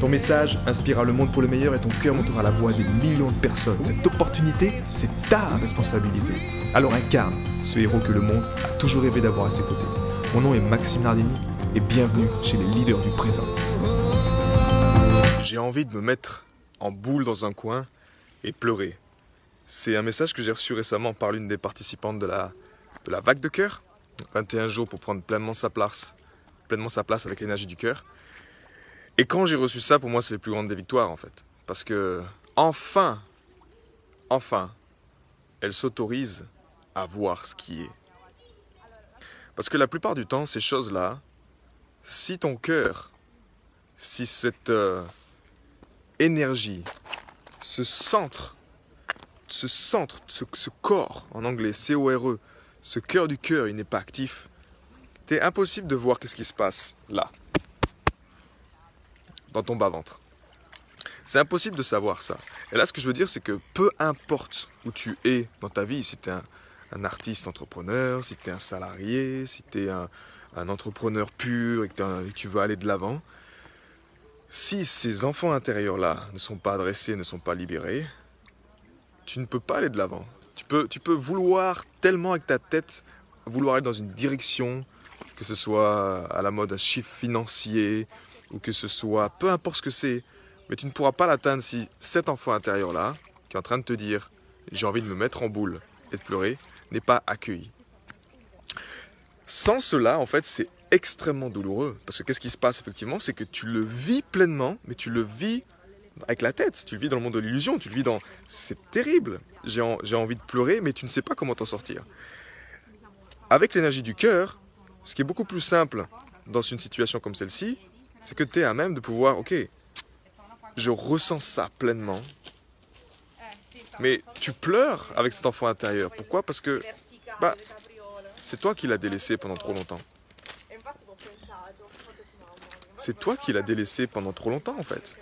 Ton message inspirera le monde pour le meilleur et ton cœur montera la voix des millions de personnes. Cette opportunité, c'est ta responsabilité. Alors incarne ce héros que le monde a toujours rêvé d'avoir à ses côtés. Mon nom est Maxime Nardini et bienvenue chez les leaders du présent. J'ai envie de me mettre en boule dans un coin et pleurer. C'est un message que j'ai reçu récemment par l'une des participantes de la, de la vague de cœur. 21 jours pour prendre pleinement sa place, pleinement sa place avec l'énergie du cœur. Et quand j'ai reçu ça, pour moi, c'est la plus grande des victoires, en fait. Parce que, enfin, enfin, elle s'autorise à voir ce qui est. Parce que la plupart du temps, ces choses-là, si ton cœur, si cette euh, énergie, ce centre, ce centre, ce, ce corps, en anglais, C-O-R-E, ce cœur du cœur, il n'est pas actif, t'es impossible de voir qu'est-ce qui se passe là dans ton bas-ventre. C'est impossible de savoir ça. Et là, ce que je veux dire, c'est que peu importe où tu es dans ta vie, si tu es un, artiste entrepreneur, si tu es un salarié, si tu es un, entrepreneur pur et que, tu veux aller de l'avant, si ces enfants intérieurs-là ne sont pas adressés, ne sont pas libérés, tu ne peux pas aller de l'avant. Tu peux, tu peux vouloir tellement avec ta tête, vouloir aller dans une direction, que ce soit à la mode un chiffre financier, ou que ce soit, peu importe ce que c'est, mais tu ne pourras pas l'atteindre si cet enfant intérieur-là, qui est en train de te dire j'ai envie de me mettre en boule et de pleurer, n'est pas accueilli. Sans cela, en fait, c'est extrêmement douloureux. Parce que qu'est-ce qui se passe effectivement C'est que tu le vis pleinement, mais tu le vis avec la tête. Tu le vis dans le monde de l'illusion, tu le vis dans... C'est terrible. J'ai envie de pleurer, mais tu ne sais pas comment t'en sortir. Avec l'énergie du cœur, ce qui est beaucoup plus simple dans une situation comme celle-ci, c'est que tu es à même de pouvoir, ok, je ressens ça pleinement, mais tu pleures avec cet enfant intérieur. Pourquoi? Parce que bah, c'est toi qui l'as délaissé pendant trop longtemps. C'est toi qui l'as délaissé pendant trop longtemps en fait.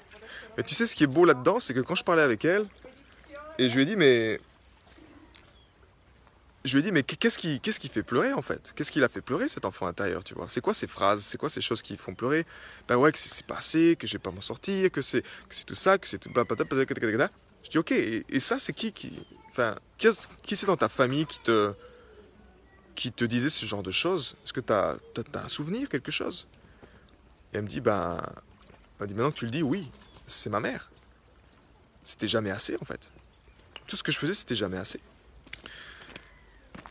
Mais tu sais ce qui est beau là-dedans, c'est que quand je parlais avec elle, et je lui ai dit, mais je lui ai dit, mais qu'est-ce qui, fait pleurer en fait? Qu'est-ce qui l'a fait pleurer cet enfant intérieur, tu vois? C'est quoi ces phrases? C'est quoi ces choses qui font pleurer? Ben ouais, que c'est passé, que je vais pas m'en sortir, que c'est, tout ça, que c'est tout. Je dis, ok, et, ça, c'est qui qui. Enfin, qui, c'est dans ta famille qui te, qui te disait ce genre de choses? Est-ce que tu un souvenir, quelque chose? Et elle me dit, ben. Elle me dit, maintenant que tu le dis, oui, c'est ma mère. C'était jamais assez en fait. Tout ce que je faisais, c'était jamais assez.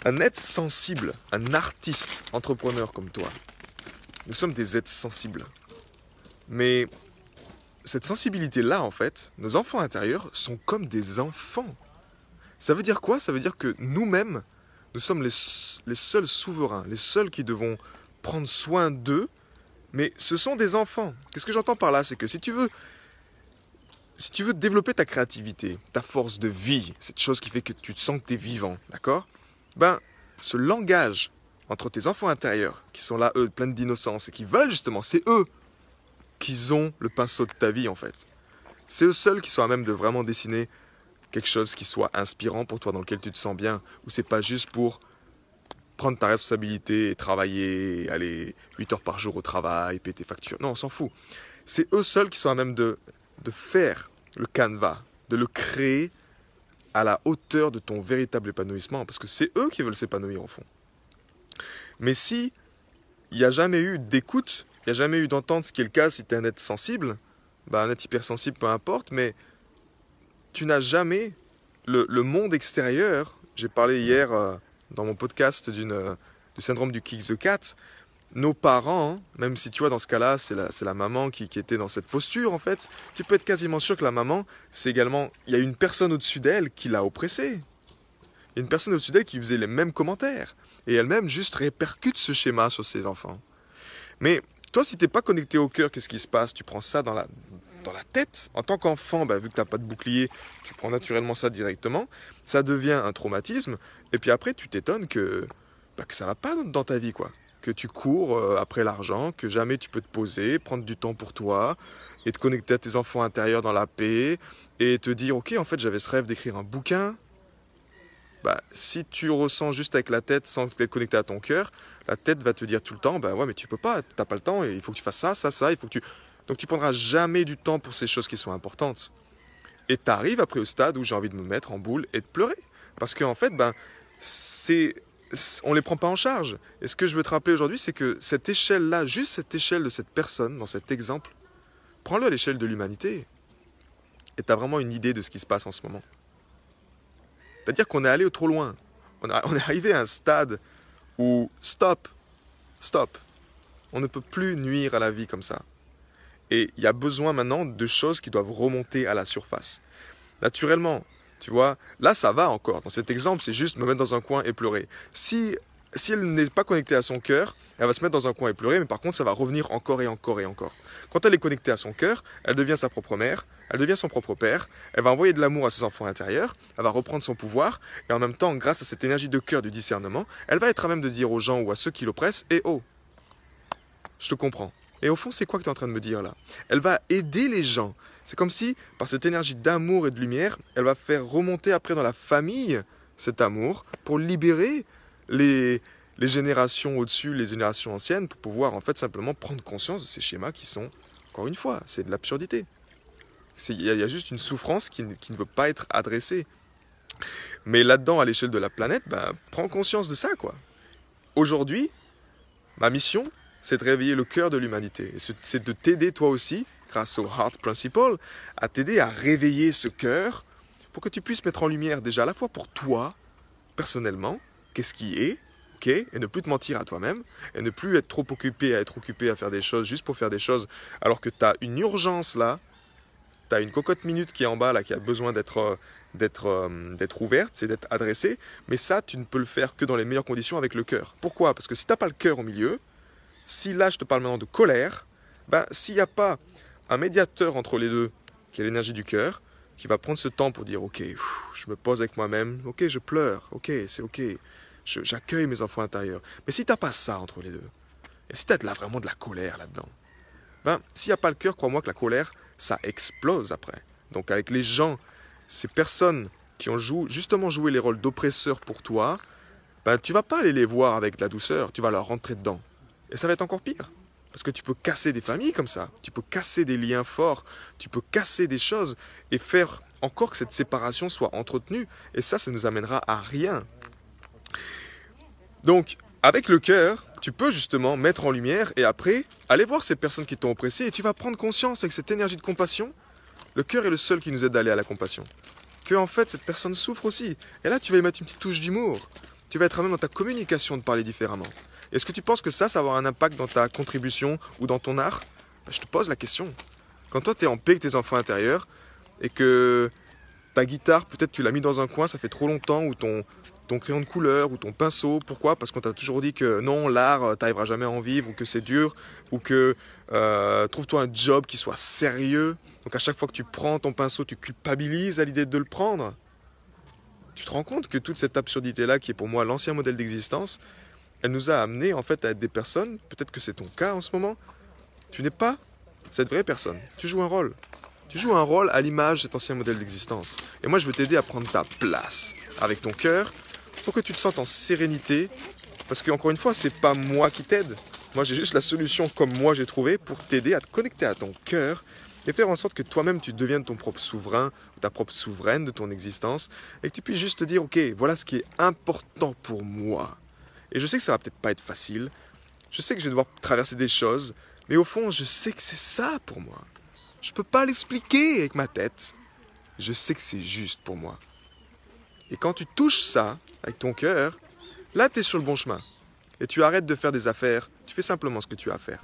Un être sensible, un artiste, entrepreneur comme toi, nous sommes des êtres sensibles. Mais cette sensibilité-là, en fait, nos enfants intérieurs sont comme des enfants. Ça veut dire quoi? Ça veut dire que nous-mêmes, nous sommes les, seuls souverains, les seuls qui devons prendre soin d'eux, mais ce sont des enfants. Qu'est-ce que j'entends par là? C'est que si tu veux si tu veux développer ta créativité, ta force de vie, cette chose qui fait que tu te sens que tu es vivant, d'accord? Ben, ce langage entre tes enfants intérieurs, qui sont là, eux, pleins d'innocence, et qui veulent justement, c'est eux qui ont le pinceau de ta vie, en fait. C'est eux seuls qui sont à même de vraiment dessiner quelque chose qui soit inspirant pour toi, dans lequel tu te sens bien, ou c'est pas juste pour prendre ta responsabilité et travailler, aller 8 heures par jour au travail, payer tes factures. Non, on s'en fout. C'est eux seuls qui sont à même de, de faire le canevas, de le créer à la hauteur de ton véritable épanouissement, parce que c'est eux qui veulent s'épanouir au fond. Mais si il n'y a jamais eu d'écoute, il n'y a jamais eu d'entente, ce qui est le cas si tu es un être sensible, bah un être hypersensible, peu importe, mais tu n'as jamais le, monde extérieur. J'ai parlé hier euh, dans mon podcast d'une, euh, du syndrome du kick the cat nos parents, même si tu vois dans ce cas-là, c'est la, maman qui, était dans cette posture en fait, tu peux être quasiment sûr que la maman, c'est également, il y a une personne au-dessus d'elle qui l'a oppressée. Il y a une personne au-dessus d'elle qui faisait les mêmes commentaires. Et elle-même juste répercute ce schéma sur ses enfants. Mais toi, si tu n'es pas connecté au cœur, qu'est-ce qui se passe? Tu prends ça dans la, dans la tête? En tant qu'enfant, bah, vu que tu n'as pas de bouclier, tu prends naturellement ça directement. Ça devient un traumatisme. Et puis après, tu t'étonnes que, bah, que ça va pas dans ta vie, quoi. Que tu cours euh, après l'argent, que jamais tu peux te poser, prendre du temps pour toi, et te connecter à tes enfants intérieurs dans la paix, et te dire, ok, en fait, j'avais ce rêve d'écrire un bouquin. Bah, si tu ressens juste avec la tête sans être connecté à ton cœur, la tête va te dire tout le temps, bah ouais, mais tu peux pas, t'as pas le temps, et il faut que tu fasses ça, ça, ça, il faut que tu... Donc tu prendras jamais du temps pour ces choses qui sont importantes. Et tu arrives après au stade où j'ai envie de me mettre en boule et de pleurer. Parce qu'en fait, ben, c'est, on ne les prend pas en charge. Et ce que je veux te rappeler aujourd'hui, c'est que cette échelle-là, juste cette échelle de cette personne, dans cet exemple, prends-le à l'échelle de l'humanité. Et tu as vraiment une idée de ce qui se passe en ce moment. C'est-à-dire qu'on est allé trop loin. On, on est arrivé à un stade où stop, stop. On ne peut plus nuire à la vie comme ça. Et il y a besoin maintenant de choses qui doivent remonter à la surface. Naturellement, tu vois, là ça va encore. Dans cet exemple, c'est juste me mettre dans un coin et pleurer. Si, si elle n'est pas connectée à son cœur, elle va se mettre dans un coin et pleurer, mais par contre ça va revenir encore et encore et encore. Quand elle est connectée à son cœur, elle devient sa propre mère, elle devient son propre père, elle va envoyer de l'amour à ses enfants intérieurs, elle va reprendre son pouvoir, et en même temps, grâce à cette énergie de cœur du discernement, elle va être à même de dire aux gens ou à ceux qui l'oppressent, et oh, je te comprends. Et au fond, c'est quoi que tu es en train de me dire là? Elle va aider les gens. C'est comme si, par cette énergie d'amour et de lumière, elle va faire remonter après dans la famille cet amour pour libérer les, les générations au-dessus, les générations anciennes, pour pouvoir en fait simplement prendre conscience de ces schémas qui sont, encore une fois, c'est de l'absurdité. Il y, a juste une souffrance qui, ne veut pas être adressée. Mais là-dedans, à l'échelle de la planète, ben, prends conscience de ça, quoi. Aujourd'hui, ma mission, c'est de réveiller le cœur de l'humanité. C'est de t'aider toi aussi, grâce au Heart Principle, à t'aider à réveiller ce cœur pour que tu puisses mettre en lumière déjà à la fois pour toi, personnellement, qu'est-ce qui est, ok, et ne plus te mentir à toi-même, et ne plus être trop occupé à être occupé à faire des choses juste pour faire des choses, alors que tu as une urgence là, tu as une cocotte minute qui est en bas là, qui a besoin d'être euh, d'être euh, d'être ouverte, c'est d'être adressée, mais ça, tu ne peux le faire que dans les meilleures conditions avec le cœur. Pourquoi? Parce que si tu n'as pas le cœur au milieu, si là je te parle maintenant de colère, ben, s'il n'y a pas un médiateur entre les deux, qui est l'énergie du cœur, qui va prendre ce temps pour dire ok, je me pose avec moi-même, ok, je pleure, ok, c'est ok, j'accueille mes enfants intérieurs. Mais si tu n'as pas ça entre les deux, et si tu as là, vraiment de la colère là-dedans, ben, s'il n'y a pas le cœur, crois-moi que la colère, ça explose après. Donc avec les gens, ces personnes qui ont justement joué les rôles d'oppresseurs pour toi, ben, tu vas pas aller les voir avec de la douceur, tu vas leur rentrer dedans. Et ça va être encore pire. Parce que tu peux casser des familles comme ça, tu peux casser des liens forts, tu peux casser des choses et faire encore que cette séparation soit entretenue. Et ça, ça nous amènera à rien. Donc, avec le cœur, tu peux justement mettre en lumière et après aller voir ces personnes qui t'ont oppressé et tu vas prendre conscience avec cette énergie de compassion. Le cœur est le seul qui nous aide à aller à la compassion. Que en fait, cette personne souffre aussi. Et là, tu vas y mettre une petite touche d'humour. Tu vas être à même dans ta communication de parler différemment. Est-ce que tu penses que ça, ça va avoir un impact dans ta contribution ou dans ton art? Bah, Je te pose la question. Quand toi, tu es en paix avec tes enfants intérieurs et que ta guitare, peut-être tu l'as mis dans un coin, ça fait trop longtemps, ou ton, ton crayon de couleur, ou ton pinceau, pourquoi? Parce qu'on t'a toujours dit que non, l'art, euh, t'arriveras jamais à en vivre, ou que c'est dur, ou que euh, trouve-toi un job qui soit sérieux. Donc à chaque fois que tu prends ton pinceau, tu culpabilises à l'idée de le prendre? Tu te rends compte que toute cette absurdité-là, qui est pour moi l'ancien modèle d'existence, elle nous a amené en fait à être des personnes, peut-être que c'est ton cas en ce moment, tu n'es pas cette vraie personne, tu joues un rôle. Tu joues un rôle à l'image de cet ancien modèle d'existence. Et moi je veux t'aider à prendre ta place avec ton cœur pour que tu te sentes en sérénité. Parce qu'encore une fois, c'est pas moi qui t'aide. Moi j'ai juste la solution comme moi j'ai trouvé pour t'aider à te connecter à ton cœur et faire en sorte que toi-même tu deviennes ton propre souverain ou ta propre souveraine de ton existence et que tu puisses juste te dire ok voilà ce qui est important pour moi et je sais que ça va peut-être pas être facile. Je sais que je vais devoir traverser des choses. Mais au fond, je sais que c'est ça pour moi. Je peux pas l'expliquer avec ma tête. Je sais que c'est juste pour moi. Et quand tu touches ça avec ton cœur, là, tu es sur le bon chemin. Et tu arrêtes de faire des affaires. Tu fais simplement ce que tu as à faire.